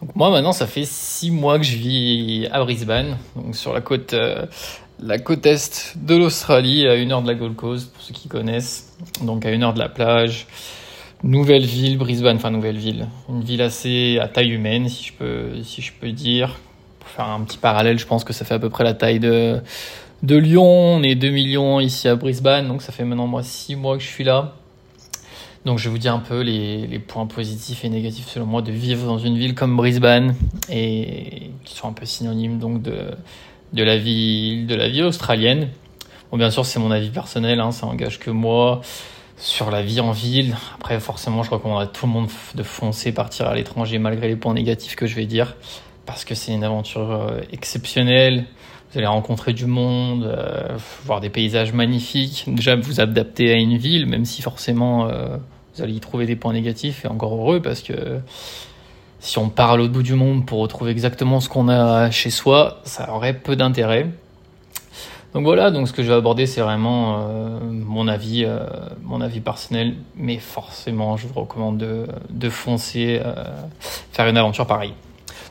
Donc moi maintenant ça fait six mois que je vis à Brisbane, sur la côte, euh, la côte est de l'Australie, à une heure de la Gold Coast pour ceux qui connaissent, donc à une heure de la plage. Nouvelle ville, Brisbane, enfin nouvelle ville, une ville assez à taille humaine si je peux, si je peux dire. Pour faire un petit parallèle, je pense que ça fait à peu près la taille de de Lyon. On est 2 millions ici à Brisbane, donc ça fait maintenant moi 6 mois que je suis là. Donc je vais vous dire un peu les, points positifs et négatifs selon moi de vivre dans une ville comme Brisbane et qui sont un peu synonymes donc de, de la vie de la vie australienne. Bon bien sûr c'est mon avis personnel, hein, ça engage que moi sur la vie en ville. Après forcément je recommande à tout le monde de foncer partir à l'étranger malgré les points négatifs que je vais dire parce que c'est une aventure euh, exceptionnelle vous allez rencontrer du monde, euh, voir des paysages magnifiques. Déjà, vous adapter à une ville, même si forcément euh, vous allez y trouver des points négatifs, et encore heureux, parce que si on part à l'autre bout du monde pour retrouver exactement ce qu'on a chez soi, ça aurait peu d'intérêt. Donc voilà, donc ce que je vais aborder, c'est vraiment euh, mon avis, euh, mon avis personnel, mais forcément, je vous recommande de, foncer, euh, faire une aventure pareille.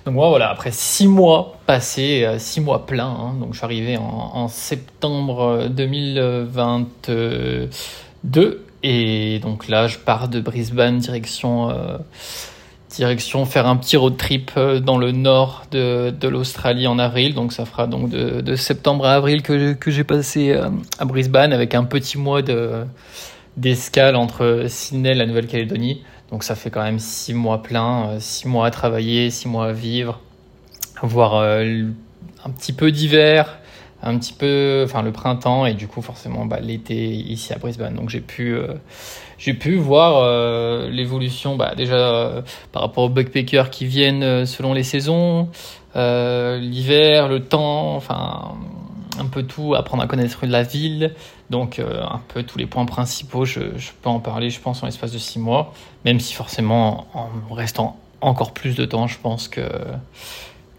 Donc moi, voilà, après six mois passés, six mois pleins, hein, donc je suis arrivé en, en septembre 2022, et donc là, je pars de Brisbane direction, euh, direction faire un petit road trip euh, dans le nord de, de l'Australie en avril. Donc ça fera donc de, de septembre à avril que, que j'ai passé euh, à Brisbane avec un petit mois de d'escale entre Sydney et la Nouvelle-Calédonie. Donc ça fait quand même six mois pleins, euh, six mois à travailler, six mois à vivre, voir euh, un petit peu d'hiver, un petit peu, enfin le printemps et du coup forcément bah, l'été ici à Brisbane. Donc j'ai pu, euh, j'ai pu voir euh, l'évolution, bah, déjà euh, par rapport aux backpackers qui viennent selon les saisons, l'hiver, le temps, enfin un peu tout, apprendre à connaître la ville. Donc un peu tous les points principaux, je, je peux en parler, je pense, en l'espace de six mois, même si forcément en restant encore plus de temps, je pense que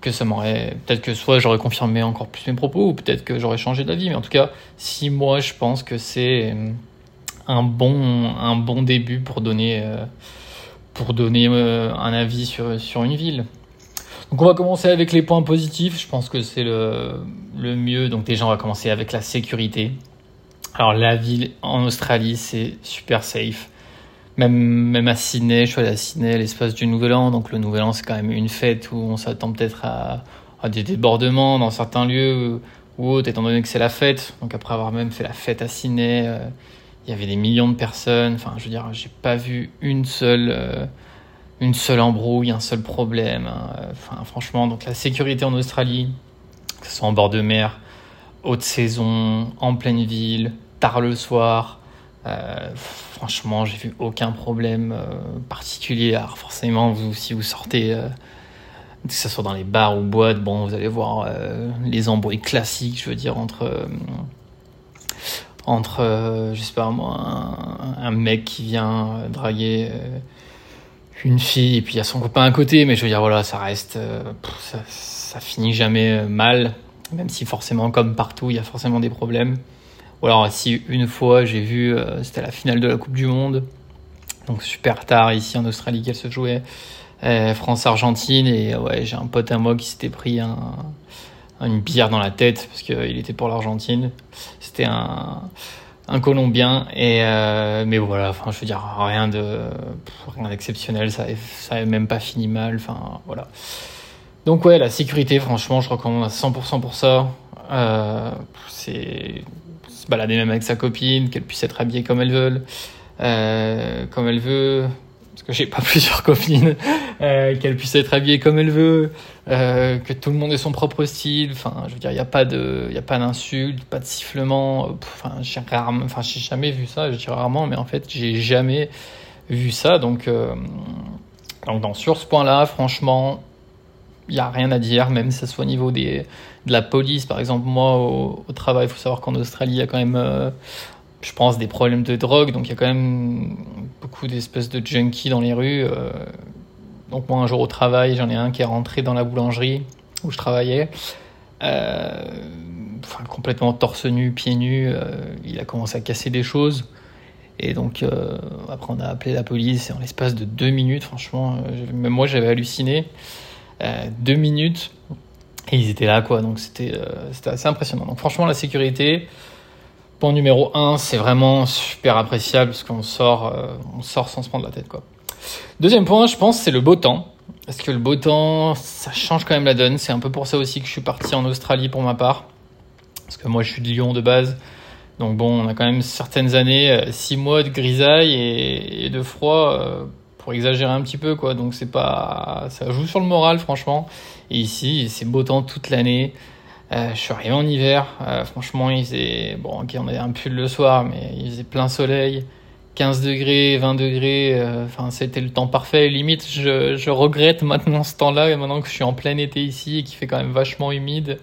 que ça m'aurait peut-être que soit j'aurais confirmé encore plus mes propos ou peut-être que j'aurais changé d'avis mais en tout cas six mois je pense que c'est un bon un bon début pour donner euh, pour donner euh, un avis sur sur une ville. Donc on va commencer avec les points positifs. Je pense que c'est le le mieux. Donc déjà on va commencer avec la sécurité. Alors la ville en Australie c'est super safe même, à Sydney, je suis allé à Sydney l'espace du Nouvel An, donc le Nouvel An c'est quand même une fête où on s'attend peut-être à, à, des débordements dans certains lieux ou autres, étant donné que c'est la fête. Donc après avoir même fait la fête à Sydney, euh, il y avait des millions de personnes. Enfin, je veux dire, j'ai pas vu une seule, euh, une seule embrouille, un seul problème. Hein. Enfin, franchement, donc la sécurité en Australie, que ce soit en bord de mer, haute saison, en pleine ville, tard le soir. Euh, franchement, j'ai vu aucun problème euh, particulier. Alors forcément, vous, si vous sortez, euh, que ce soit dans les bars ou boîtes, bon, vous allez voir les embrouilles classiques, je veux dire, entre entre, je moi, un, mec qui vient draguer une fille et puis il y a son copain à côté, mais je veux dire, voilà, ça reste, ça finit jamais mal, même si forcément, comme partout, il y a forcément des problèmes. Ou alors si une fois j'ai vu, euh, c'était la finale de la Coupe du Monde, donc super tard ici en Australie qu'elle se jouait, euh, France-Argentine, et ouais j'ai un pote à moi qui s'était pris un, une bière dans la tête parce qu'il était pour l'Argentine. C'était un, un Colombien, et euh, mais voilà, enfin je veux dire rien de d'exceptionnel, ça ça avait même pas fini mal, enfin voilà. Donc ouais, la sécurité, franchement, je recommande à 100% pour ça. C'est se balader même avec sa copine, qu'elle puisse être habillée comme elle veut, euh, comme elle veut, parce que j'ai pas plusieurs copines, euh, qu'elle puisse être habillée comme elle veut, euh, que tout le monde ait son propre style. Enfin, je veux dire, il y a pas de, il a pas d'insultes, pas de sifflements. Enfin, j'ai rarement, enfin, j'ai jamais vu ça. Je dis rarement, mais en fait, j'ai jamais vu ça. Donc, donc, dans, sur ce point-là, franchement, il n'y a rien à dire, même si ce soit au niveau des, la police. Par exemple, moi, au, travail, il faut savoir qu'en Australie, il y a quand même, euh, je pense, des problèmes de drogue. Donc, il y a quand même beaucoup d'espèces de junkies dans les rues. Euh, donc, moi, un jour au travail, j'en ai un qui est rentré dans la boulangerie où je travaillais. Euh, complètement torse nu, pieds nus. Il a commencé à casser des choses. Et donc, après, on a appelé la police et en l'espace de deux minutes, franchement, même moi, j'avais halluciné. deux minutes et ils étaient là, quoi. Donc c'était c'était assez impressionnant. Donc franchement, la sécurité, point numéro un, c'est vraiment super appréciable parce qu'on sort, on sort sans se prendre la tête, quoi. Deuxième point, je pense, c'est le beau temps. Parce que le beau temps, ça change quand même la donne. C'est un peu pour ça aussi que je suis parti en Australie pour ma part. Parce que moi, je suis de Lyon de base. Donc bon, on a quand même certaines années, six mois de grisaille et, de froid, pour exagérer un petit peu, quoi. Donc c'est pas, ça joue sur le moral, franchement. Et ici, c'est beau temps toute l'année. Euh, je suis arrivé en hiver. Euh, franchement, il faisait, bon, ok, on avait un pull le soir, mais il faisait plein soleil. 15 degrés, 20 degrés, euh, enfin c'était le temps parfait. Limite, je, regrette maintenant ce temps-là, maintenant que je suis en plein été ici et qui fait quand même vachement humide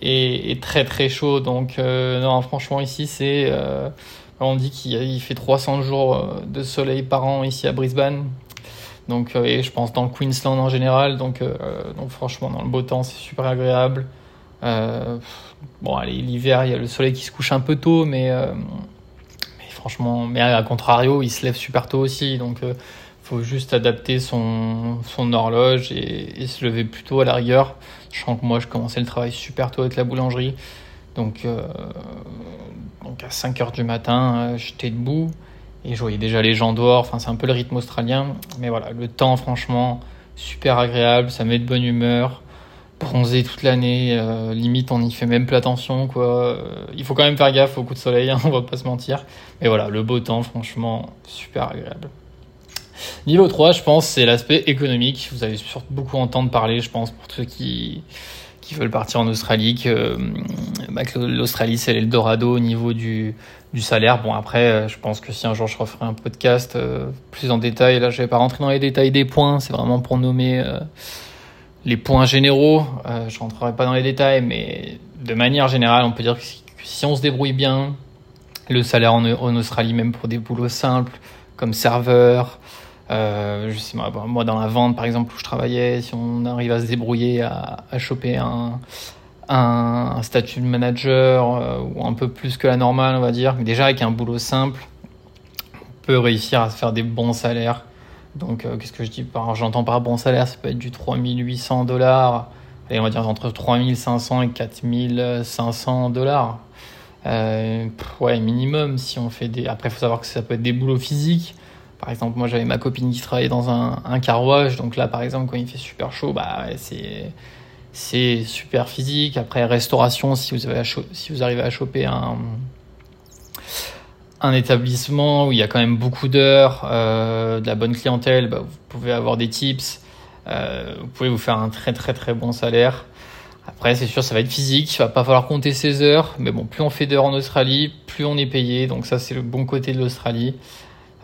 et, et très très chaud. Donc euh, non, franchement ici c'est, euh, on dit qu'il fait 300 jours de soleil par an ici à Brisbane. Donc et je pense dans Queensland en général. Donc donc franchement dans le beau temps c'est super agréable. bon allez l'hiver il y a le soleil qui se couche un peu tôt, mais franchement. Mais à contrario, il se lève super tôt aussi, donc il euh, faut juste adapter son, son horloge et, se lever plus tôt à la rigueur. Je sens que moi, je commençais le travail super tôt avec la boulangerie. Donc, euh, donc à 5 heures du matin, euh, j'étais debout et je voyais déjà les gens dehors. Enfin, c'est un peu le rythme australien. Mais voilà, le temps, franchement, super agréable. Ça met de bonne humeur bronzé toute l'année, euh, limite on n'y fait même plus attention quoi. il faut quand même faire gaffe au coup de soleil, hein, on va pas se mentir. Mais voilà, le beau temps franchement super agréable. Niveau 3, je pense, c'est l'aspect économique. Vous allez surtout beaucoup entendre parler, je pense, pour ceux qui, qui veulent partir en Australie, que, bah, que l'Australie c'est l'Eldorado au niveau du, salaire. Bon après, euh, je pense que si un jour je referai un podcast euh, plus en détail, là je vais pas rentrer dans les détails des points, c'est vraiment pour nommer les points généraux, euh, je rentrerai pas dans les détails, mais de manière générale, on peut dire que si on se débrouille bien, le salaire en, Australie, même pour des boulots simples comme serveur, euh, sais moi dans la vente par exemple où je travaillais, si on arrive à se débrouiller à, choper un, un, statut de manager euh, ou un peu plus que la normale, on va dire, déjà avec un boulot simple, on peut réussir à se faire des bons salaires donc, euh, qu'est-ce que je dis par J'entends par bon salaire, ça peut être du 3800 dollars, et on va dire entre 3500 et 4500 dollars. Ouais, minimum si on fait des. Après, il faut savoir que ça peut être des boulots physiques. Par exemple, moi j'avais ma copine qui travaillait dans un, un carwash, donc là par exemple, quand il fait super chaud, bah c'est c'est super physique. Après, restauration, si vous, avez si vous arrivez à choper un, un établissement où il y a quand même beaucoup d'heures, euh, de la bonne clientèle, bah, vous pouvez avoir des tips, euh, vous pouvez vous faire un très très très bon salaire. Après, c'est sûr, ça va être physique, il va pas falloir compter ses heures, mais bon, plus on fait d'heures en Australie, plus on est payé, donc ça c'est le bon côté de l'Australie.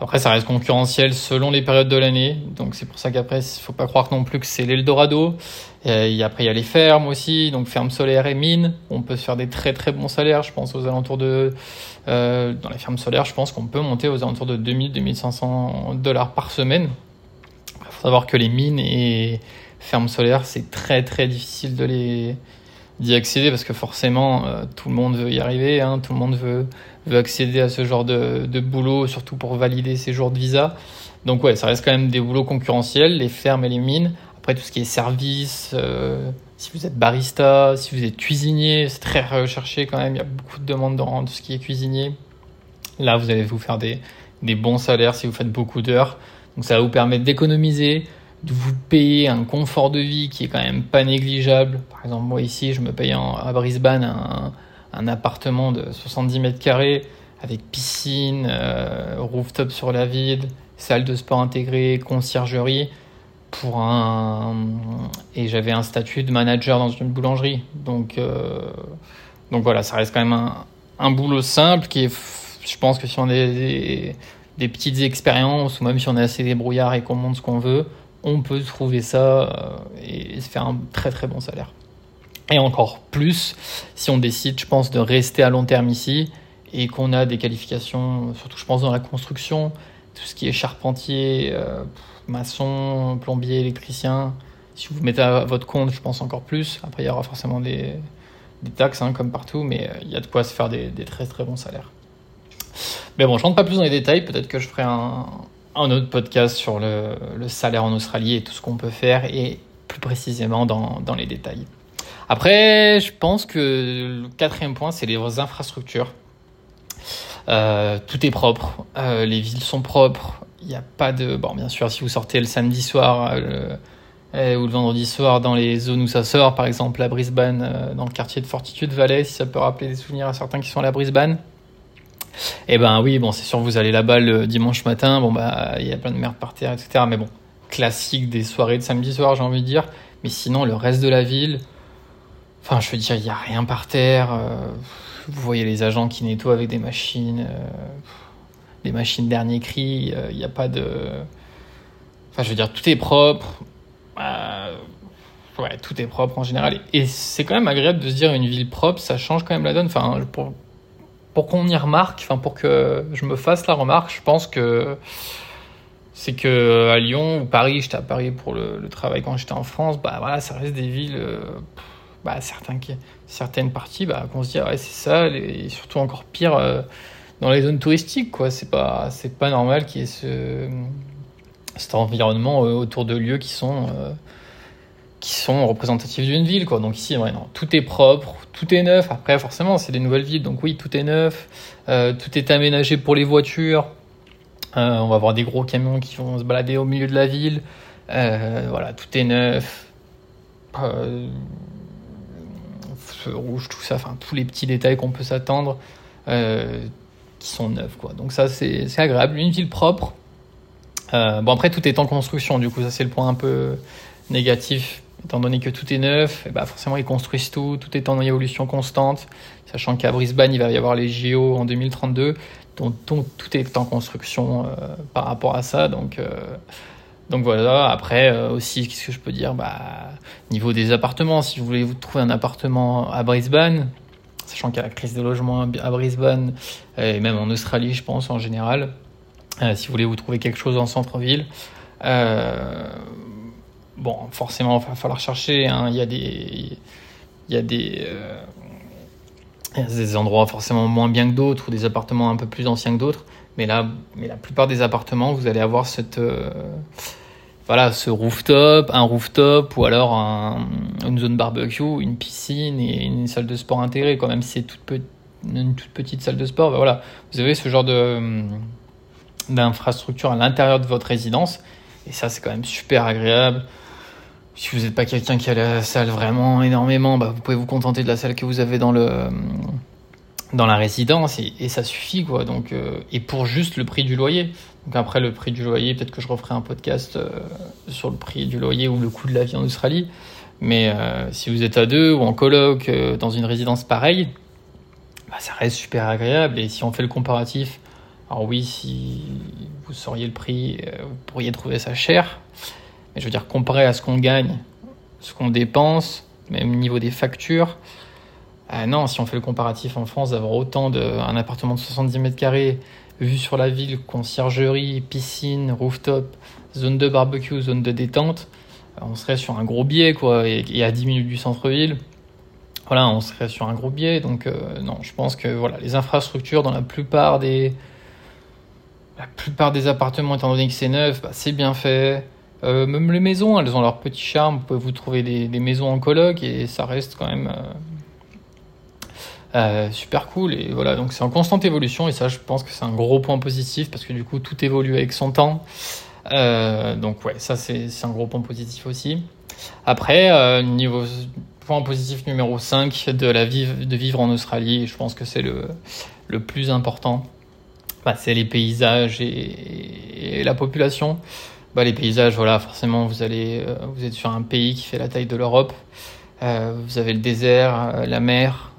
Après, ça reste concurrentiel selon les périodes de l'année. Donc, c'est pour ça qu'après, il faut pas croire non plus que c'est l'Eldorado. Et après, il y a les fermes aussi. Donc, fermes solaires et mines. On peut se faire des très, très bons salaires. Je pense aux alentours de, euh, dans les fermes solaires, je pense qu'on peut monter aux alentours de 2000, 2500 dollars par semaine. Il faut savoir que les mines et fermes solaires, c'est très, très difficile de les, d'y accéder parce que forcément euh, tout le monde veut y arriver, hein, tout le monde veut, veut accéder à ce genre de, de boulot, surtout pour valider ses jours de visa. Donc ouais, ça reste quand même des boulots concurrentiels, les fermes et les mines. Après tout ce qui est service, euh, si vous êtes barista, si vous êtes cuisinier, c'est très recherché quand même. Il y a beaucoup de demandes dans tout ce qui est cuisinier. Là, vous allez vous faire des, des bons salaires si vous faites beaucoup d'heures. Donc ça va vous permettre d'économiser, de vous payer un confort de vie qui est quand même pas négligeable. Par exemple, moi ici, je me paye à Brisbane un, appartement de 70 mètres carrés avec piscine, euh, rooftop sur la ville, salle de sport intégrée, conciergerie pour un et j'avais un statut de manager dans une boulangerie. Donc euh, donc voilà, ça reste quand même un, un boulot simple qui est je pense que si on a des, des, petites expériences ou même si on est assez débrouillard et qu'on montre ce qu'on veut, on peut trouver ça euh, et se faire un très très bon salaire. Et encore plus si on décide, je pense, de rester à long terme ici et qu'on a des qualifications, surtout je pense dans la construction, tout ce qui est charpentier, euh, maçon, plombier, électricien. Si vous mettez à votre compte, je pense encore plus. Après, il y aura forcément des, taxes, hein, comme partout, mais euh, il y a de quoi se faire des, des, très très bons salaires. Mais bon, je rentre pas plus dans les détails. Peut-être que je ferai un, un autre podcast sur le, salaire en Australie et tout ce qu'on peut faire et plus précisément dans, dans les détails. Après, je pense que le quatrième point, c'est les infrastructures. Euh, tout est propre, euh, les villes sont propres, il n'y a pas de... Bon, bien sûr, si vous sortez le samedi soir euh, ou le vendredi soir dans les zones où ça sort, par exemple à Brisbane, dans le quartier de Fortitude Valley, si ça peut rappeler des souvenirs à certains qui sont à la Brisbane, eh ben oui, bon, c'est sûr, vous allez là-bas le dimanche matin, bon, bah, il y a plein de merde par terre, etc. Mais bon, classique des soirées de samedi soir, j'ai envie de dire. Mais sinon, le reste de la ville, enfin, je veux dire, il n'y a rien par terre. Euh, vous voyez les agents qui nettoient avec des machines, euh, des machines dernier cri, euh, il n'y a pas de. Enfin, je veux dire, tout est propre. ouais, tout est propre en général. Et c'est quand même agréable de se dire une ville propre, ça change quand même la donne. Pour qu'on y remarque, enfin pour que je me fasse la remarque, je pense que c'est que à Lyon ou Paris, j'étais à Paris pour le, travail quand j'étais en France, bah voilà, ça reste des villes, euh, bah certaines parties, bah qu'on se dit ouais c'est ça, et surtout encore pire euh, dans les zones touristiques quoi, c'est pas c'est pas normal qu'il y ait ce cet environnement euh, autour de lieux qui sont qui sont représentatifs d'une ville quoi. Donc ici, ouais, tout est propre, tout est neuf. Après, forcément, c'est des nouvelles villes, donc oui, tout est neuf, euh, tout est aménagé pour les voitures. Euh, on va avoir des gros camions qui vont se balader au milieu de la ville. Euh, voilà, tout est neuf. feu rouge, tout ça, enfin tous les petits détails qu'on peut s'attendre qui sont neufs quoi. Donc ça c'est agréable, une ville propre. bon après tout est en construction, du coup ça c'est le point un peu négatif étant donné que tout est neuf, bah forcément ils construisent tout, tout est en évolution constante, sachant qu'à Brisbane il va y avoir les JO en 2032, donc, tout est en construction euh, par rapport à ça, donc euh, voilà. Après euh, aussi, qu'est-ce que je peux dire? Bah niveau des appartements, si vous voulez vous trouver un appartement à Brisbane, sachant qu'il y a la crise de logement à Brisbane et même en Australie, je pense en général, si vous voulez vous trouver quelque chose en centre-ville. Bon, forcément, il va falloir chercher. Hein. Il y a des, il y a des, euh, des endroits forcément moins bien que d'autres ou des appartements un peu plus anciens que d'autres. Mais là, mais la plupart des appartements, vous allez avoir cette, euh, voilà, ce rooftop, un rooftop ou alors une zone barbecue, une piscine et une salle de sport intégrée. Quand même, si c'est toute une toute petite salle de sport, ben voilà, vous avez ce genre de d'infrastructure à l'intérieur de votre résidence. Et ça, c'est quand même super agréable si vous n'êtes pas quelqu'un qui a la salle vraiment énormément, bah, vous pouvez vous contenter de la salle que vous avez dans le dans la résidence et, ça suffit quoi. Donc euh, et pour juste le prix du loyer. Donc après le prix du loyer, peut-être que je referai un podcast euh, sur le prix du loyer ou le coût de la vie en Australie. Mais euh, si vous êtes à deux ou en coloc dans une résidence pareille, bah, ça reste super agréable. Et si on fait le comparatif, alors oui, si vous sauriez le prix, vous pourriez trouver ça cher. Mais je veux dire, comparé à ce qu'on gagne, ce qu'on dépense, même au niveau des factures, ah non, si on fait le comparatif en France, d'avoir autant d'un appartement de 70 mètres carrés, vue sur la ville, conciergerie, piscine, rooftop, zone de barbecue, zone de détente, on serait sur un gros biais, quoi, et, à 10 minutes du centre-ville. Voilà, on serait sur un gros biais, donc euh, non, je pense que voilà, les infrastructures dans la plupart des, la plupart des appartements, étant donné que c'est neuf, bah, c'est bien fait. Euh, même les maisons, elles ont leur petit charme. Vous pouvez vous trouver des, maisons en coloc et ça reste quand même euh, euh, super cool. Et voilà, donc c'est en constante évolution et ça, je pense que c'est un gros point positif parce que du coup, tout évolue avec son temps. donc ouais, ça c'est un gros point positif aussi. Après, niveau point positif numéro 5 de la vie, de vivre en Australie, je pense que c'est le, le plus important. Bah, c'est les paysages et la population bah, les paysages, voilà, forcément, vous allez, euh, vous êtes sur un pays qui fait la taille de l'Europe. Euh, vous avez le désert, euh, la mer,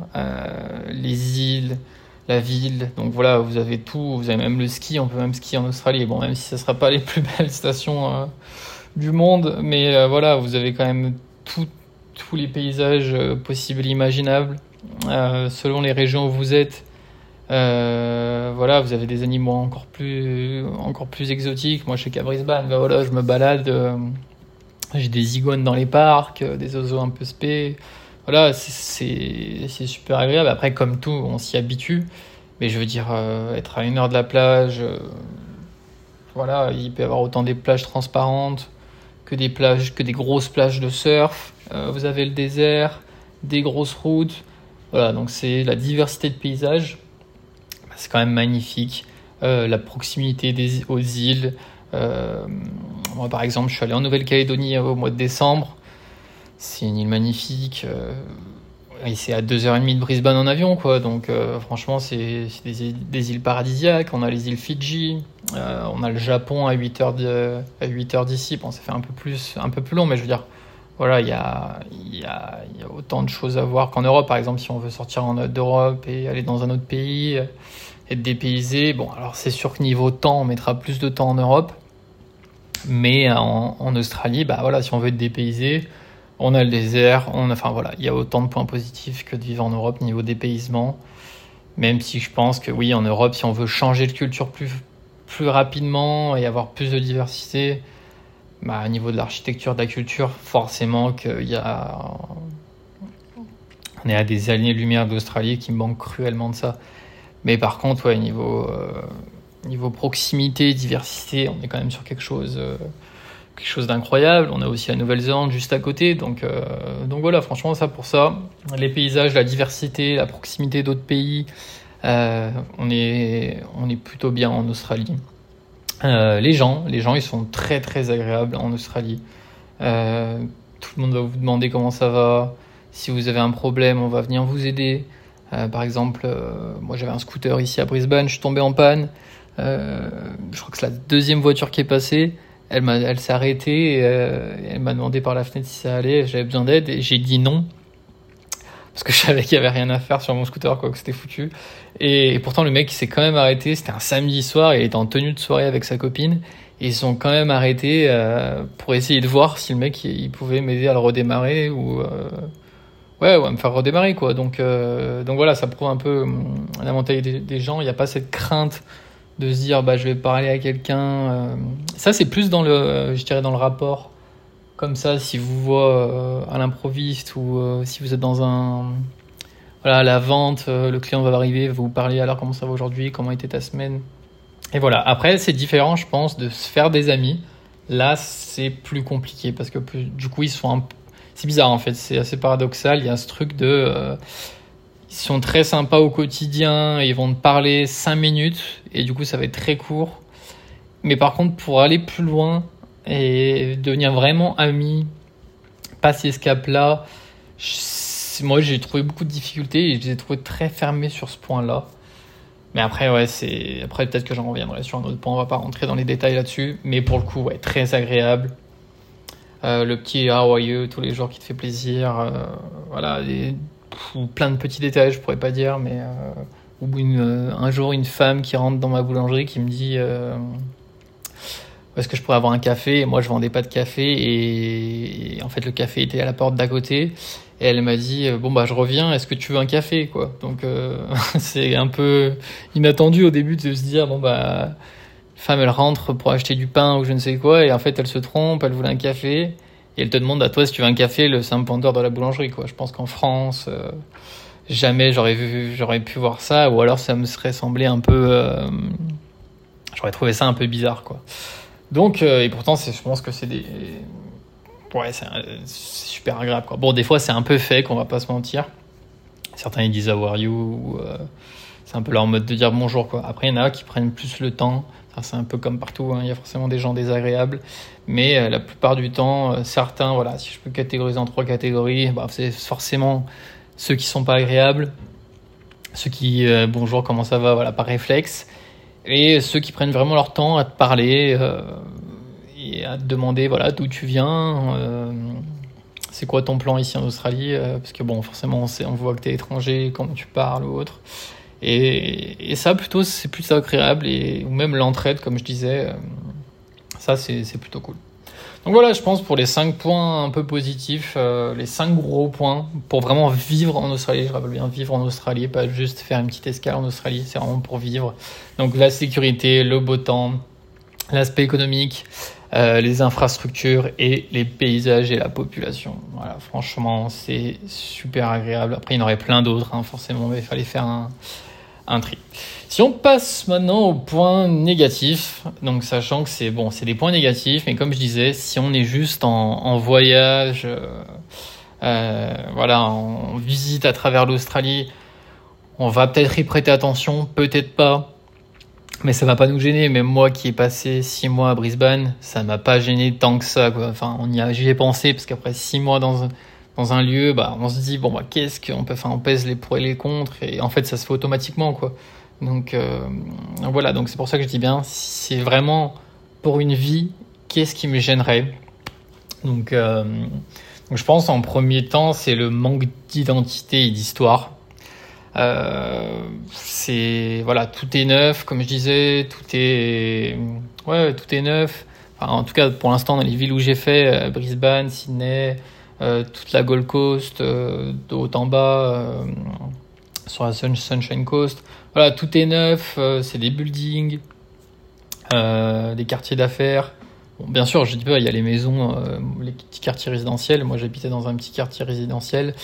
les îles, la ville. Donc voilà, vous avez tout. Vous avez même le ski. On peut même skier en Australie. Bon, même si ce ne sera pas les plus belles stations du monde, mais voilà, vous avez quand même tous les paysages possibles et imaginables. selon les régions où vous êtes, euh, voilà, vous avez des animaux encore plus, encore plus exotiques. Moi, je suis qu'à Brisbane, ben voilà, je me balade. Euh, j'ai des iguanes dans les parcs, euh, des oiseaux un peu spé. Voilà, c'est super agréable. Après, comme tout, on s'y habitue. Mais je veux dire, être à une heure de la plage, voilà, il peut y avoir autant des plages transparentes que des plages, que des grosses plages de surf. vous avez le désert, des grosses routes. Voilà, donc c'est la diversité de paysages. C'est quand même magnifique. la proximité des, aux îles. moi, par exemple, je suis allé en Nouvelle-Calédonie au mois de décembre. C'est une île magnifique. Et c'est à 2h30 de Brisbane en avion, quoi. Donc, euh, franchement, c'est des, îles paradisiaques. On a les îles Fidji. Euh, on a le Japon à 8h, à 8 d'ici. Bon, ça fait un peu, plus, un peu plus long, mais je veux dire, voilà, il y a, y, y a, autant de choses à voir qu'en Europe. Par exemple, si on veut sortir d'Europe et aller dans un autre pays, être dépaysé. Bon, alors c'est sûr que niveau temps, on mettra plus de temps en Europe. Mais en, en Australie, bah voilà, si on veut être dépaysé, on a le désert, on enfin voilà, il y a autant de points positifs que de vivre en Europe niveau dépaysement. Même si je pense que oui, en Europe, si on veut changer de culture plus, plus rapidement et avoir plus de diversité, bah, au niveau de l'architecture, de la culture, forcément qu'il y a. On est à des années-lumière d'Australie qui me manque cruellement de ça. Mais par contre, euh, niveau proximité, diversité, on est quand même sur quelque chose. Euh, quelque chose d'incroyable. On a aussi la Nouvelle-Zélande juste à côté. Donc, euh, donc voilà, franchement, ça pour ça. Les paysages, la diversité, la proximité d'autres pays, on, est, plutôt bien en Australie. Les gens, les gens, ils sont très très agréables en Australie. tout le monde va vous demander comment ça va. Si vous avez un problème, on va venir vous aider. Par exemple, moi j'avais un scooter ici à Brisbane, je suis tombé en panne. je crois que c'est la deuxième voiture qui est passée. Elle, elle s'est arrêtée, et, euh, elle m'a demandé par la fenêtre si ça allait, j'avais besoin d'aide, et j'ai dit non. Parce que je savais qu'il y avait rien à faire sur mon scooter, quoi, que c'était foutu. Et, pourtant, le mec, s'est quand même arrêté. C'était un samedi soir, il était en tenue de soirée avec sa copine. Et ils sont quand même arrêtés euh, pour essayer de voir si le mec, il, pouvait m'aider à le redémarrer ou, euh, ouais, ou à me faire redémarrer, quoi. Donc, donc voilà, ça prouve un peu hum, la mentalité des gens. Il n'y a pas cette crainte de se dire bah je vais parler à quelqu'un euh. ça c'est plus dans le je dirais dans le rapport comme ça si vous voit euh, à l'improviste ou euh, si vous êtes dans un voilà la vente le client va arriver va vous parler alors comment ça va aujourd'hui comment était ta semaine et voilà après c'est différent je pense de se faire des amis là c'est plus compliqué parce que du coup ils sont un c'est bizarre en fait c'est assez paradoxal il y a ce truc de ils sont très sympas au quotidien, ils vont te parler 5 minutes et du coup ça va être très court. Mais par contre pour aller plus loin et devenir vraiment ami, passer ce cap-là, moi j'ai trouvé beaucoup de difficultés et je les ai trouvés très fermés sur ce point-là. Mais après ouais c'est après peut-être que j'en reviendrai sur un autre point, on va pas rentrer dans les détails là-dessus, mais pour le coup ouais très agréable. Euh, le petit how tous les jours qui te fait plaisir, euh, voilà, plein de petits détails, je pourrais pas dire, mais euh, un jour une femme qui rentre dans ma boulangerie qui me dit est-ce que je pourrais avoir un café? Et moi je vendais pas de café et, en fait le café était à la porte d'à côté. Et elle m'a dit bon bah je reviens est-ce que tu veux un café? Quoi. Donc c'est un peu inattendu au début de se dire bon bah femme elle rentre pour acheter du pain ou je ne sais quoi et en fait elle se trompe elle voulait un café et elle te demande à toi si tu veux un café, le simple pendeur de la boulangerie, quoi. Je pense qu'en France, euh, jamais j'aurais vu, j'aurais pu voir ça, ou alors ça me serait semblé un peu, euh, j'aurais trouvé ça un peu bizarre, quoi. Donc, euh, et pourtant, je pense que c'est des, ouais, c'est super agréable, quoi. Bon, des fois, c'est un peu fake, on va pas se mentir. Certains ils disent how are you, ou, c'est un peu leur mode de dire bonjour, quoi. Après, il y en a qui prennent plus le temps c'est un peu comme partout, hein. il y a forcément des gens désagréables, mais euh, la plupart du temps, euh, certains, voilà, si je peux catégoriser en trois catégories, bah, c'est forcément ceux qui sont pas agréables, ceux qui, euh, bonjour, comment ça va, voilà, par réflexe, et ceux qui prennent vraiment leur temps à te parler et à te demander, voilà, d'où tu viens, c'est quoi ton plan ici en Australie, parce que bon, forcément, on, on voit que tu es étranger, comment tu parles ou autre. Et, ça, plutôt, c'est plus agréable, et, ou même l'entraide, comme je disais, euh, ça, c'est plutôt cool. Donc voilà, je pense pour les 5 points un peu positifs, euh, les 5 gros points pour vraiment vivre en Australie. Je rappelle bien vivre en Australie, pas juste faire une petite escale en Australie, c'est vraiment pour vivre. Donc la sécurité, le beau temps, l'aspect économique, euh, les infrastructures et les paysages et la population. Voilà, franchement, c'est super agréable. Après, il y en aurait plein d'autres, hein, forcément, mais il fallait faire un, un tri. Si on passe maintenant au point négatif, donc sachant que c'est bon, c'est des points négatifs, mais comme je disais, si on est juste en, voyage, euh, euh, voilà, en visite à travers l'Australie, on va peut-être y prêter attention, peut-être pas, mais ça va pas nous gêner. Même moi qui ai passé six mois à Brisbane, ça m'a pas gêné tant que ça. Enfin, on y a, j'y ai pensé parce qu'après six mois dans un, dans un lieu, bah, on se dit bon bah qu'est-ce qu'on peut, enfin, on pèse les pour et les contre, et en fait ça se fait automatiquement quoi. Donc euh, voilà, donc c'est pour ça que je dis bien, c'est vraiment pour une vie, qu'est-ce qui me gênerait? Donc, euh, je pense en premier temps, c'est le manque d'identité et d'histoire. Euh, c'est voilà, tout est neuf, comme je disais, tout est ouais, tout est neuf. en tout cas, pour l'instant, dans les villes où j'ai fait, Brisbane, Sydney, toute la Gold Coast, de haut en bas, sur la Sunshine Coast, voilà, tout est neuf. c'est des buildings, des quartiers d'affaires. Bon, bien sûr, je dis pas, il y a les maisons, les petits quartiers résidentiels. Moi, j'habitais dans un petit quartier résidentiel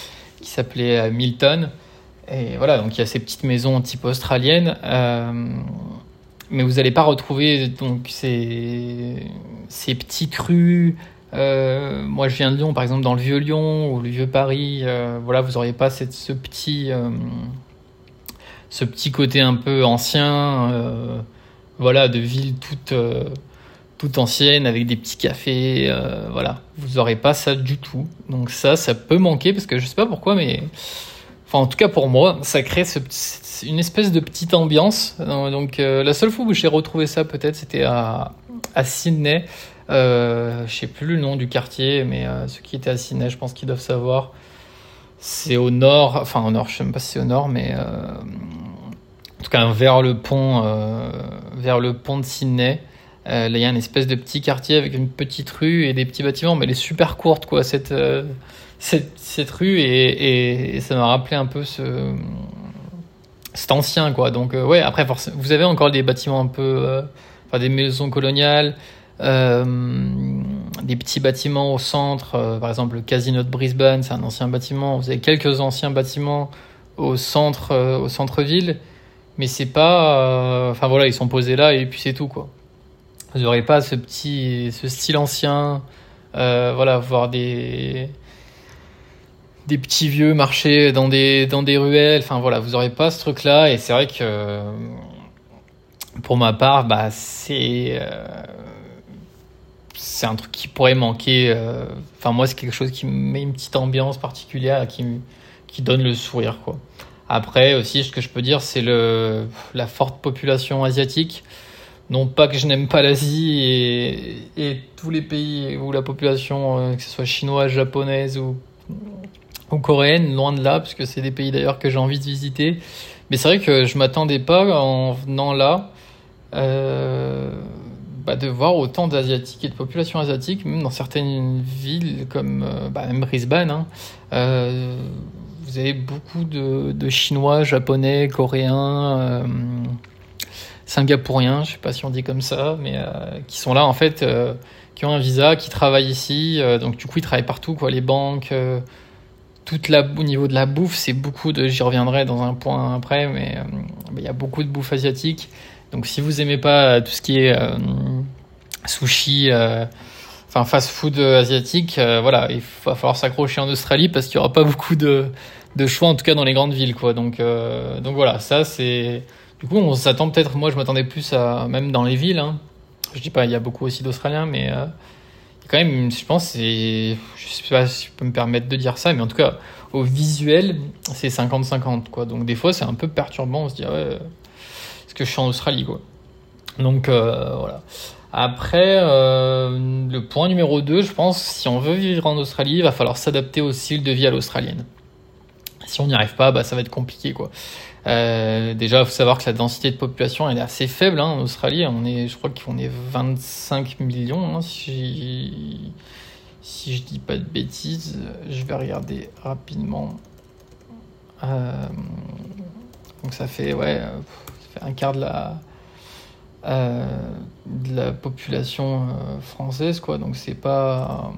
qui s'appelait Milton. Et voilà, donc il y a ces petites maisons type australienne, euh, mais vous n'allez pas retrouver donc ces, ces petites rues. Euh, moi, je viens de Lyon, par exemple, dans le vieux Lyon ou le vieux Paris. Euh, voilà, vous n'auriez pas ce petit, ce petit côté un peu ancien, voilà, de ville toute toute ancienne avec des petits cafés, voilà. Vous n'aurez pas ça du tout. Donc ça, ça peut manquer parce que je sais pas pourquoi, mais Enfin, en tout cas pour moi, ça crée une espèce de petite ambiance. Donc, euh, la seule fois où j'ai retrouvé ça, peut-être, c'était à Sydney. Euh, je sais plus le nom du quartier, mais euh, ceux qui étaient à Sydney, je pense qu'ils doivent savoir. C'est au nord, enfin au nord, je sais même pas si c'est au nord, mais euh, en tout cas vers le pont, vers le pont de Sydney. là, il y a une espèce de petit quartier avec une petite rue et des petits bâtiments, mais elle est super courte, quoi. Cette cette, rue et, ça m'a rappelé un peu ce cet ancien quoi donc euh, ouais après vous avez encore des bâtiments un peu euh, enfin des maisons coloniales euh, des petits bâtiments au centre par exemple le casino de Brisbane c'est un ancien bâtiment vous avez quelques anciens bâtiments au centre au centre ville mais c'est pas enfin voilà ils sont posés là et puis c'est tout quoi vous n'aurez pas ce petit ce style ancien voilà voir des des petits vieux marchés dans des, dans des ruelles. Enfin voilà, vous n'aurez pas ce truc-là. Et c'est vrai que pour ma part, bah, c'est euh, c'est un truc qui pourrait manquer. Euh, enfin, moi, c'est quelque chose qui met une petite ambiance particulière, qui, qui donne le sourire. Quoi. Après, aussi, ce que je peux dire, c'est la forte population asiatique. Non pas que je n'aime pas l'Asie et, tous les pays où la population, euh, que ce soit chinoise, japonaise ou ou coréenne, loin de là, parce que c'est des pays d'ailleurs que j'ai envie de visiter. Mais c'est vrai que je m'attendais pas en venant là euh, bah, de voir autant d'asiatiques et de populations asiatiques, même dans certaines villes comme euh, bah, même Brisbane. Hein. Euh, vous avez beaucoup de, Chinois, Japonais, Coréens, euh, Singapouriens, je sais pas si on dit comme ça, mais qui sont là en fait, qui ont un visa, qui travaillent ici. donc du coup, ils travaillent partout, quoi, les banques toute la, au niveau de la bouffe, c'est beaucoup de. J'y reviendrai dans un point après, mais il y a beaucoup de bouffe asiatique. Donc si vous aimez pas tout ce qui est euh, sushi, euh, enfin fast food asiatique, voilà, il va falloir s'accrocher en Australie parce qu'il y aura pas beaucoup de, de choix, en tout cas dans les grandes villes, quoi. Donc donc voilà, ça c'est. Du coup, on s'attend peut-être. Moi, je m'attendais plus à même dans les villes. Hein. Je dis pas, il y a beaucoup aussi d'Australiens, mais quand même, je pense, c'est, je sais pas si je peux me permettre de dire ça, mais en tout cas, au visuel, c'est 50-50, quoi. Donc, des fois, c'est un peu perturbant, on se dit, ah ouais, que je suis en Australie, quoi. Donc, euh, voilà. Après, euh, le point numéro 2, je pense, si on veut vivre en Australie, il va falloir s'adapter au style de vie à l'australienne. Si on n'y arrive pas, bah, ça va être compliqué, quoi. Euh, déjà, il faut savoir que la densité de population elle est assez faible hein, en Australie. On est, je crois qu'on est 25 millions. Hein, si, si je dis pas de bêtises, je vais regarder rapidement. Donc ça fait ouais, un quart de la euh, de la population euh, française quoi. Donc c'est pas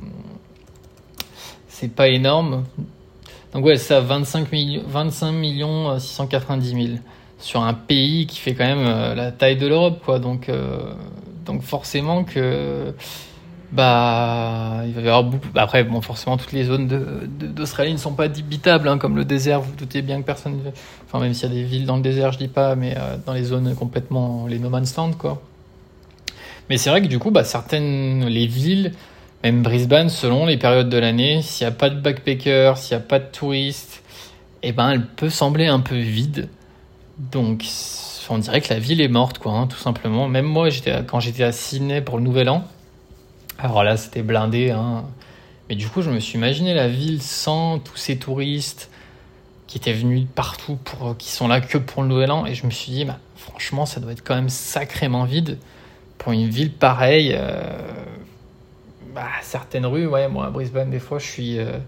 c'est pas énorme. Donc ouais, ça 25 millions, 25 millions 690 000. sur un pays qui fait quand même la taille de l'Europe, quoi. Donc, donc forcément que bah il va y avoir beaucoup après bon forcément toutes les zones d'Australie ne sont pas habitables hein, comme le désert vous, vous doutez bien que personne enfin même s'il y a des villes dans le désert je dis pas mais euh, dans les zones complètement les no man's land quoi. Mais c'est vrai que du coup bah certaines les villes même Brisbane selon les périodes de l'année s'il n'y a pas de backpackers s'il n'y a pas de touristes eh ben elle peut sembler un peu vide. Donc on dirait que la ville est morte quoi hein, tout simplement. Même moi j'étais quand j'étais à Sydney pour le nouvel an alors là, c'était blindé. Hein. Mais du coup, je me suis imaginé la ville sans tous ces touristes qui étaient venus partout, pour, qui sont là que pour le Nouvel An. Et je me suis dit, bah, franchement, ça doit être quand même sacrément vide pour une ville pareille. Euh, bah, certaines rues, moi à Brisbane, des fois, je suis. Euh,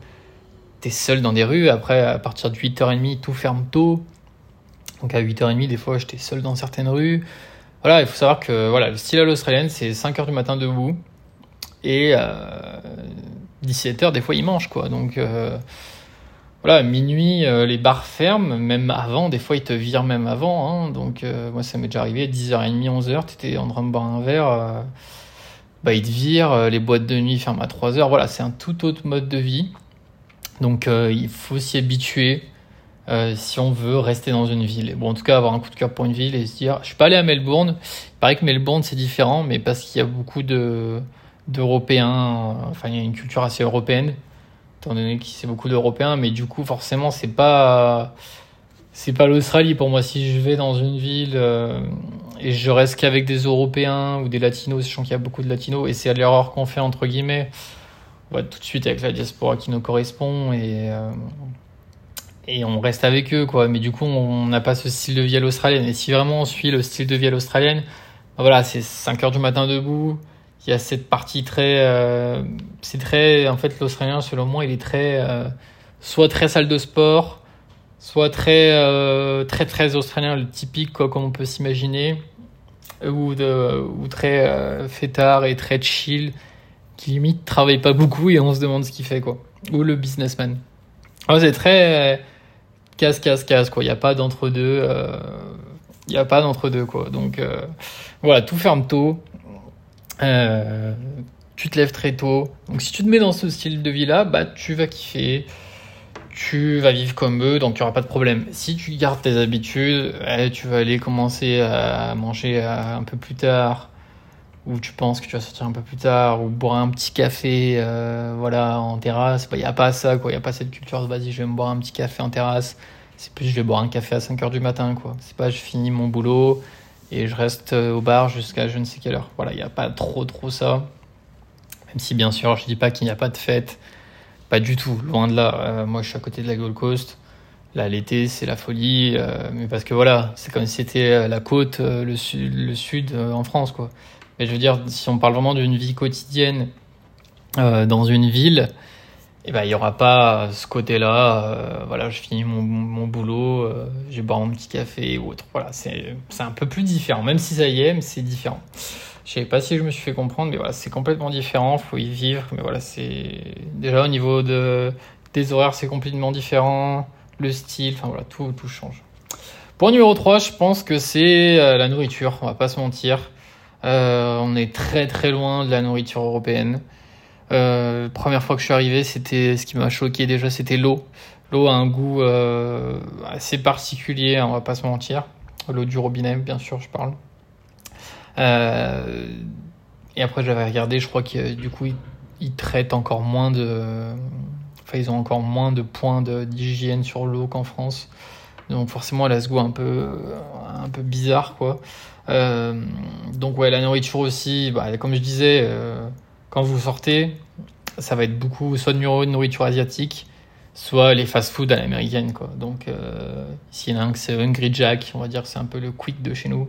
t'es seul dans des rues. Après, à partir de 8h30, tout ferme tôt. Donc à 8h30, des fois, j'étais seul dans certaines rues. Voilà, il faut savoir que voilà, le style à l'australienne, c'est 5h du matin debout. Et 17h, euh, des fois, ils mangent, quoi. Donc, euh, voilà, minuit, euh, les bars ferment, même avant, des fois, ils te virent même avant. Hein. donc, moi, ça m'est déjà arrivé, 10h30, 11h, tu étais en train de boire un verre, bah, ils te virent, les boîtes de nuit ferment à 3h. Voilà, c'est un tout autre mode de vie. Donc, il faut s'y habituer. si on veut rester dans une ville. Bon, en tout cas, avoir un coup de cœur pour une ville et se dire, je suis pas allé à Melbourne. Il paraît que Melbourne c'est différent, mais parce qu'il y a beaucoup de d'Européens, enfin il y a une culture assez européenne, étant donné qu'il c'est beaucoup d'Européens, mais du coup forcément c'est pas c'est pas l'Australie pour moi. Si je vais dans une ville euh, et je reste qu'avec des Européens ou des Latinos, sachant qu'il y a beaucoup de Latinos et c'est l'erreur qu'on fait entre guillemets, on va tout de suite avec la diaspora qui nous correspond et euh, et on reste avec eux quoi. Mais du coup on n'a pas ce style de vie à l'australienne. Et si vraiment on suit le style de vie à l'australienne voilà c'est 5 heures du matin debout il y a cette partie très euh, c'est très en fait l'australien selon moi il est très euh, soit très salle de sport soit très euh, très très australien le typique quoi comme on peut s'imaginer ou de ou très fêtard et très chill qui limite travaille pas beaucoup et on se demande ce qu'il fait quoi. Ou le businessman. C'est très casse casse casse quoi. Il n'y a pas d'entre deux il n'y a pas d'entre deux quoi. Donc voilà tout ferme tôt euh, tu te lèves très tôt. Donc si tu te mets dans ce style de vie-là, bah tu vas kiffer. Tu vas vivre comme eux, donc tu auras pas de problème. Si tu gardes tes habitudes, eh, tu vas aller commencer à manger un peu plus tard, ou tu penses que tu vas sortir un peu plus tard, ou boire un petit café, euh, voilà, en terrasse. Il bah, n'y a pas ça. Il n'y a pas cette culture de vas-y, je vais me boire un petit café en terrasse. C'est plus, je vais boire un café à 5 heures du matin, quoi. C'est pas, je finis mon boulot, et je reste euh, au bar jusqu'à je ne sais quelle heure. Voilà, il n'y a pas trop trop ça. Même si bien sûr, je dis pas qu'il n'y a pas de fête, pas du tout, loin de là. Euh, moi, je suis à côté de la Gold Coast. Là, l'été, c'est la folie, euh, mais parce que voilà, c'est comme si c'était la côte, le sud, le sud en France, quoi. Mais je veux dire, si on parle vraiment d'une vie quotidienne dans une ville, eh ben il y aura pas ce côté-là. Euh, voilà, je finis mon, boulot, euh, je bois mon petit café ou autre. Voilà, c'est un peu plus différent. Même si ça y est, mais c'est différent. Je sais pas si je me suis fait comprendre, mais voilà, c'est complètement différent. Faut y vivre, mais voilà, c'est déjà au niveau de des horaires, c'est complètement différent. Le style, enfin voilà, tout tout change. Point numéro 3, je pense que c'est euh, la nourriture. On va pas se mentir. Euh, on est très très loin de la nourriture européenne. Euh, première fois que je suis arrivé, c'était ce qui m'a choqué déjà, c'était l'eau. L'eau a un goût euh, assez particulier, on va pas se mentir. L'eau du robinet, bien sûr, je parle. Euh, et après, j'avais regardé, je crois que du coup, ils, traitent encore moins de. Enfin, ils ont encore moins de points d'hygiène sur l'eau qu'en France. Donc, forcément, elle a ce goût un peu, un peu bizarre, quoi. donc, ouais, la nourriture aussi, bah, comme je disais quand vous sortez, ça va être beaucoup soit de nourriture asiatique, soit les fast-food à l'américaine. Quoi. Donc, euh, ici, il y en a un que c'est Hungry Jack, on va dire c'est un peu le quick de chez nous.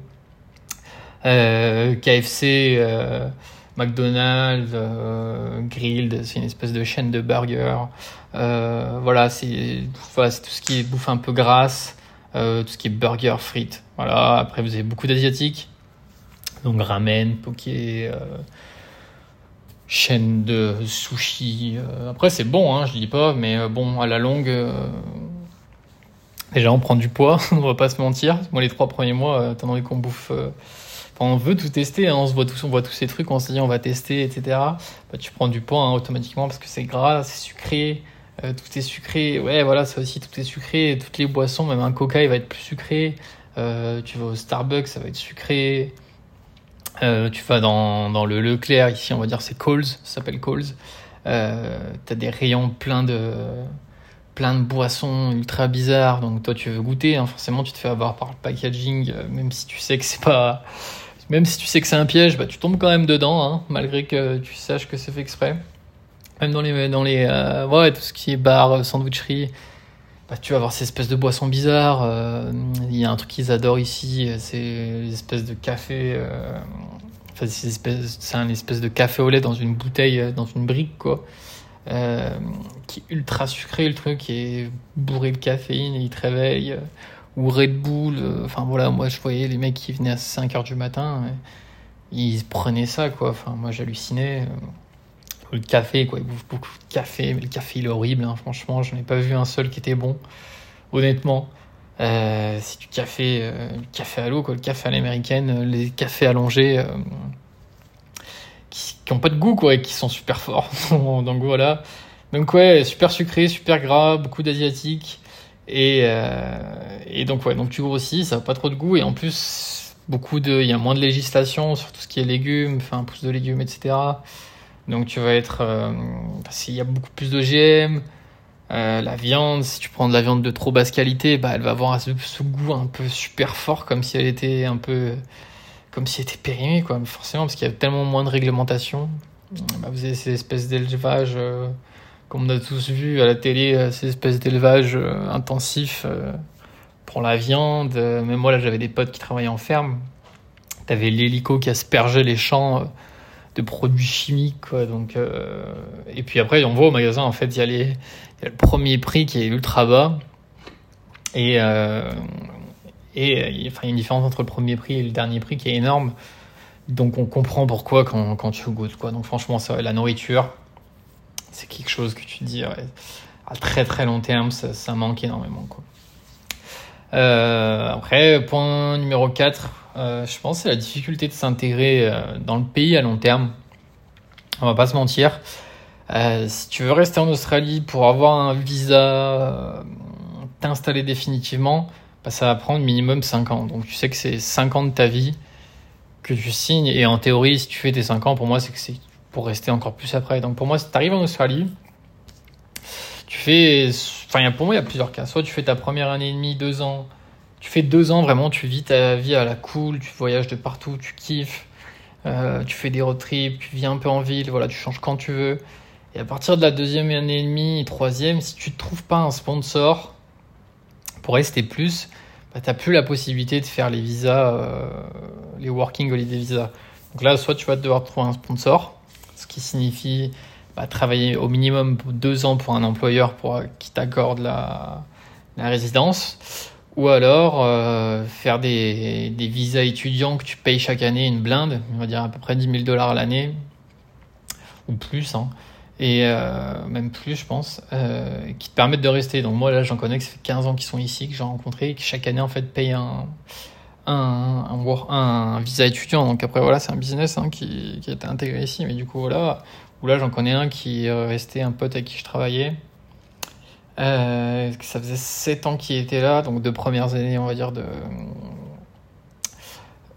Euh, KFC, euh, McDonald's, euh, Grilled, c'est une espèce de chaîne de burgers. Voilà, c'est voilà, tout ce qui est bouffe un peu grasse, tout ce qui est burger, frites. Voilà, après vous avez beaucoup d'asiatiques, donc ramen, poké chaîne de sushi. Euh, après, c'est bon, hein, je dis pas, mais euh, bon, à la longue, Déjà, on prend du poids, on va pas se mentir. Moi, les trois premiers mois, euh, t'as envie qu'on bouffe. Euh, on veut tout tester, hein. on se voit tous, on voit tous ces trucs, on se dit on va tester, etc. Bah, tu prends du poids hein, automatiquement parce que c'est gras, c'est sucré, tout est sucré. Ouais, voilà, ça aussi, tout est sucré. Toutes les boissons, même un coca, il va être plus sucré. tu vas au Starbucks, ça va être sucré. Tu vas dans, dans le Leclerc, ici, on va dire c'est Coles, ça s'appelle Coles. t'as des rayons pleins de plein de boissons ultra bizarres. Donc toi, tu veux goûter, hein, forcément, tu te fais avoir par le packaging, euh, même si tu sais que c'est pas, même si tu sais que c'est un piège, bah tu tombes quand même dedans, hein, malgré que tu saches que c'est fait exprès. Même dans les, dans les, euh, ouais, tout ce qui est bar, euh, sandwicherie, bah, tu vas avoir ces espèces de boissons bizarres. Il y a un truc qu'ils adorent ici, c'est les de café. Enfin, c'est un espèce de café au lait dans une bouteille, dans une brique, quoi. Euh, qui est ultra sucré, le truc qui est bourré de caféine et il te réveille. Euh, ou Red Bull, euh, enfin voilà, moi je voyais les mecs qui venaient à 5h du matin, ils prenaient ça quoi, enfin moi j'hallucinais. Le café quoi, beaucoup de café, mais le café il est horrible, hein. franchement, je n'ai pas vu un seul qui était bon, honnêtement. c'est du café, café à l'eau, quoi, le café à l'américaine, les cafés allongés, qui, ont pas de goût, quoi, et qui sont super forts. Donc voilà. Donc ouais, super sucré, super gras, beaucoup d'asiatiques. Et, euh, et donc ouais, donc tu grossis, ça n'a pas trop de goût. Et en plus, beaucoup de, il y a moins de législation sur tout ce qui est légumes, enfin pousse de légumes, etc. Donc tu vas être, euh, s'il y a beaucoup plus de GM, euh, la viande, si tu prends de la viande de trop basse qualité, bah elle va avoir ce, ce goût un peu super fort, comme si elle était un peu comme si était périmé, quoi. forcément, parce qu'il y a tellement moins de réglementation. Bah, vous avez ces espèces d'élevage, euh, comme on a tous vu à la télé, euh, ces espèces d'élevage euh, intensif pour la viande. Même moi, là, j'avais des potes qui travaillaient en ferme. T'avais l'hélico qui aspergeait les champs de produits chimiques, quoi. Donc, et puis après, on voit au magasin, en fait, il y, a y a le premier prix qui est ultra bas. Et et euh, il y a une différence entre le premier prix et le dernier prix qui est énorme. Donc on comprend pourquoi quand, quand tu goûtes. Quoi. Donc franchement, ça, la nourriture, c'est quelque chose que tu dis à très très long terme, ça, manque énormément. Quoi. Euh, après, point numéro 4, euh, je pense c'est la difficulté de s'intégrer dans le pays à long terme. On va pas se mentir. si tu veux rester en Australie pour avoir un visa, t'installer définitivement, bah, ça va prendre minimum 5 ans. Donc tu sais que c'est 5 ans de ta vie que tu signes. Et en théorie, si tu fais tes 5 ans, pour moi, c'est que c'est pour rester encore plus après. Donc pour moi, si tu arrives en Australie, tu fais. Enfin, pour moi, il y a plusieurs cas. Soit tu fais ta première année et demie, 2 ans. Tu fais 2 ans, vraiment, tu vis ta vie à la cool, tu voyages de partout, tu kiffes. Euh, tu fais des road trips, tu vis un peu en ville, voilà, tu changes quand tu veux. Et à partir de la deuxième année et demie, troisième, si tu ne trouves pas un sponsor, pour rester plus, bah, tu n'as plus la possibilité de faire les visas, euh, les working holiday visas. Donc là, soit tu vas devoir trouver un sponsor, ce qui signifie bah, travailler au minimum deux ans pour un employeur pour qui t'accorde la, résidence, ou alors euh, faire des, visas étudiants que tu payes chaque année une blinde, on va dire à peu près 10 000 dollars l'année, ou plus. Hein et euh, même plus, je pense, euh, qui te permettent de rester. Donc moi, là, j'en connais que ça fait 15 ans qu'ils sont ici, que j'ai rencontré, et qui chaque année, en fait, payent un, visa étudiant. Donc après, voilà, c'est un business hein, qui, qui a été intégré ici. Mais du coup, voilà, où là, j'en connais un qui est resté un pote avec qui je travaillais. Euh, ça faisait 7 ans qu'il était là, donc deux premières années, on va dire, de...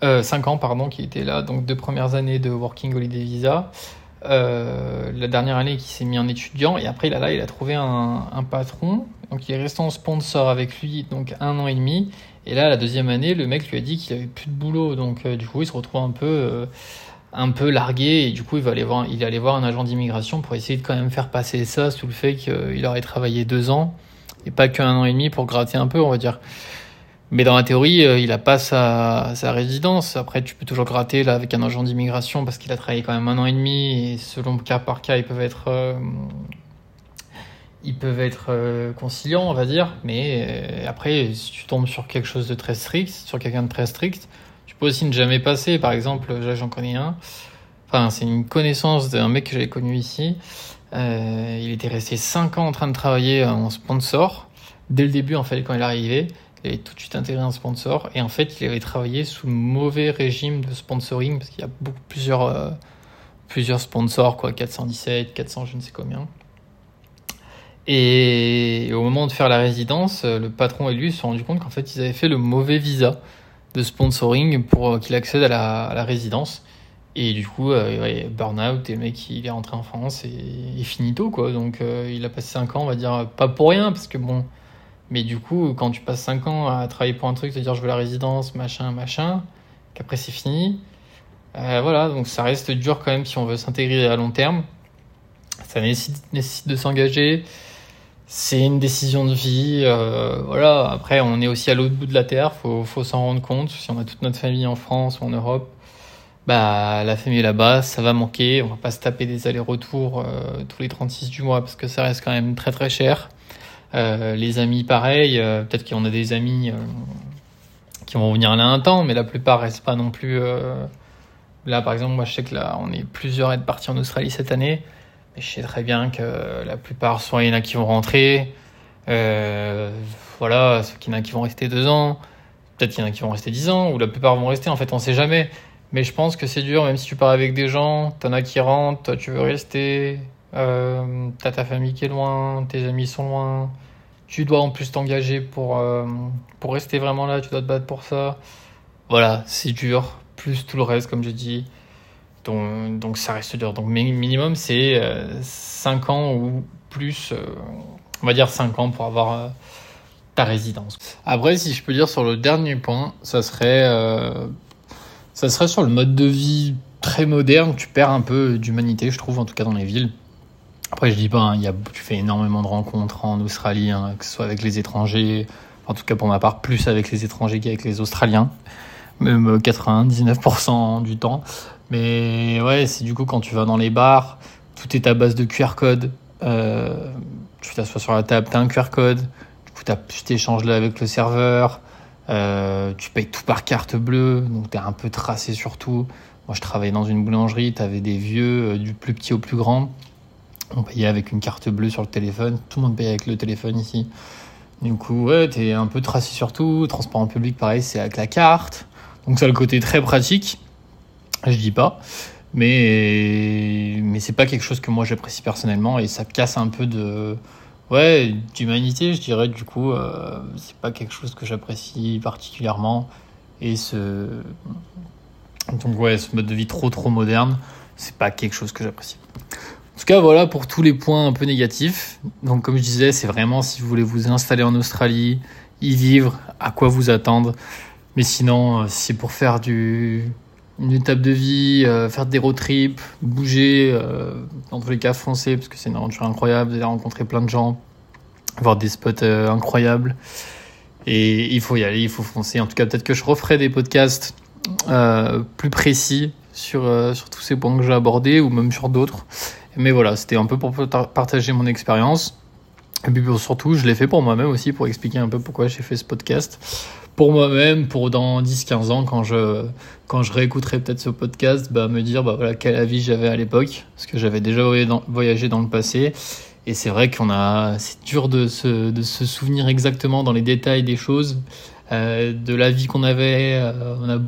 Euh, 5 ans, pardon, qui était là, donc deux premières années de Working Holiday Visa. Euh, la dernière année qui s'est mis en étudiant. Et après là, là il a trouvé un, un, patron. Donc il est resté en sponsor avec lui donc un an et demi. Et là la deuxième année le mec lui a dit qu'il avait plus de boulot. Donc euh, du coup il se retrouve un peu euh, un peu largué et du coup il va aller voir il allait voir un agent d'immigration pour essayer de quand même faire passer ça sous le fait qu'il aurait travaillé deux ans et pas qu'un an et demi pour gratter un peu on va dire mais dans la théorie, euh, il a pas sa, résidence. Après, tu peux toujours gratter là avec un agent d'immigration parce qu'il a travaillé quand même un an et demi et selon cas par cas, ils peuvent être, euh, ils peuvent être euh, conciliants, on va dire. Mais après, si tu tombes sur quelque chose de très strict, sur quelqu'un de très strict, peux aussi ne jamais passer. Par exemple, là j'en connais un. Enfin, c'est une connaissance d'un mec que j'avais connu ici. il était resté 5 ans en train de travailler en sponsor dès le début, en fait, quand il arrivé, il avait tout de suite intégré un sponsor. Et en fait, il avait travaillé sous mauvais régime de sponsoring, parce qu'il y a euh, plusieurs sponsors, quoi, 417, 400, je ne sais combien. Et au moment de faire la résidence, euh, le patron et lui se sont rendus compte qu'en fait, ils avaient fait le mauvais visa de sponsoring pour euh, qu'il accède à la, résidence. Et du coup, euh, burn-out, et le mec, il est rentré en France et, finito, quoi. Donc, euh, il a passé 5 ans, on va dire, pas pour rien, parce que bon, mais du coup, quand tu passes 5 ans à travailler pour un truc, te dire je veux la résidence, machin, machin, qu'après c'est fini, voilà, donc ça reste dur quand même si on veut s'intégrer à long terme. Ça nécessite de s'engager. C'est une décision de vie. Euh, voilà, après, on est aussi à l'autre bout de la terre, faut, faut s'en rendre compte. Si on a toute notre famille en France ou en Europe, bah, la famille là-bas, ça va manquer. On va pas se taper des allers-retours euh, tous les 36 du mois parce que ça reste quand même très très cher. Euh, les amis, pareil. Peut-être qu'on a des amis qui vont venir là un temps, mais la plupart restent pas non plus. Là, par exemple, moi, je sais que là, on est plusieurs à être partis en Australie cette année. Je sais très bien que la plupart, soit il y en a qui vont rentrer. Euh, voilà, y en a qui vont rester deux ans. Peut-être qu'il y en a qui vont rester dix ans, ou la plupart vont rester. En fait, on sait jamais. Mais je pense que c'est dur, même si tu pars avec des gens, t'en as qui rentrent, toi tu veux rester, euh, t'as ta famille qui est loin, tes amis sont loin, tu dois en plus t'engager pour, euh, pour rester vraiment là, tu dois te battre pour ça. Voilà, c'est dur, plus tout le reste, comme je dis. Donc, ça reste dur. Donc minimum, c'est euh, 5 ans ou plus, euh, on va dire 5 ans pour avoir euh, ta résidence. Après, si je peux dire sur le dernier point, ça serait, euh, ça serait sur le mode de vie très moderne. Tu perds un peu d'humanité, je trouve, en tout cas dans les villes. Après, je dis pas, hein, tu fais énormément de rencontres en Australie, hein, que ce soit avec les étrangers, en tout cas pour ma part, plus avec les étrangers qu'avec les Australiens, même 99% du temps. Mais ouais, c'est du coup quand tu vas dans les bars, tout est à base de QR code. Euh, tu t'assois sur la table, t'as un QR code, du coup tu t'échanges là avec le serveur, euh, tu payes tout par carte bleue, donc t'es un peu tracé sur tout. Moi je travaillais dans une boulangerie, t'avais des vieux, euh, du plus petit au plus grand. On payait avec une carte bleue sur le téléphone. Tout le monde payait avec le téléphone ici. Du coup, ouais, t'es un peu tracé sur tout. Transport en public, pareil, c'est avec la carte. Donc ça le côté très pratique. Je dis pas. Mais, mais c'est pas quelque chose que moi j'apprécie personnellement et ça casse un peu de, ouais, d'humanité, je dirais. Du coup, euh, c'est pas quelque chose que j'apprécie particulièrement. Et ce, donc ouais, ce mode de vie trop trop moderne, c'est pas quelque chose que j'apprécie. En tout cas, voilà pour tous les points un peu négatifs. Donc, comme je disais, c'est vraiment si vous voulez vous installer en Australie, y vivre, à quoi vous attendre. Mais sinon, c'est pour faire du, une étape de vie, euh, faire des road trips, bouger, euh, dans tous les cas foncer, parce que c'est une aventure incroyable, vous allez rencontrer plein de gens, voir des spots euh, incroyables. Et il faut y aller, il faut foncer. En tout cas, peut-être que je referai des podcasts euh, plus précis sur, euh, sur tous ces points que j'ai abordés, ou même sur d'autres. Mais voilà, c'était un peu pour partager mon expérience. Et puis surtout, je l'ai fait pour moi-même aussi, pour expliquer un peu pourquoi j'ai fait ce podcast. Pour moi-même, pour dans 10-15 ans, quand je, quand je réécouterai peut-être ce podcast, bah, me dire bah, voilà, quel avis j'avais à l'époque, parce que j'avais déjà voyagé dans le passé. Et c'est vrai qu'on a, c'est dur de se, de se souvenir exactement dans les détails des choses, euh, de la vie qu'on avait. Euh, on, a,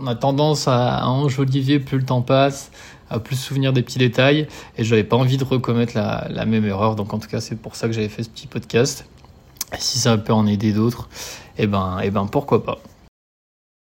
on a tendance à, à enjoliver plus le temps passe à plus souvenir des petits détails et je n'avais pas envie de recommettre la, la, même erreur donc en tout cas c'est pour ça que j'avais fait ce petit podcast si ça peut en aider d'autres eh ben et eh ben pourquoi pas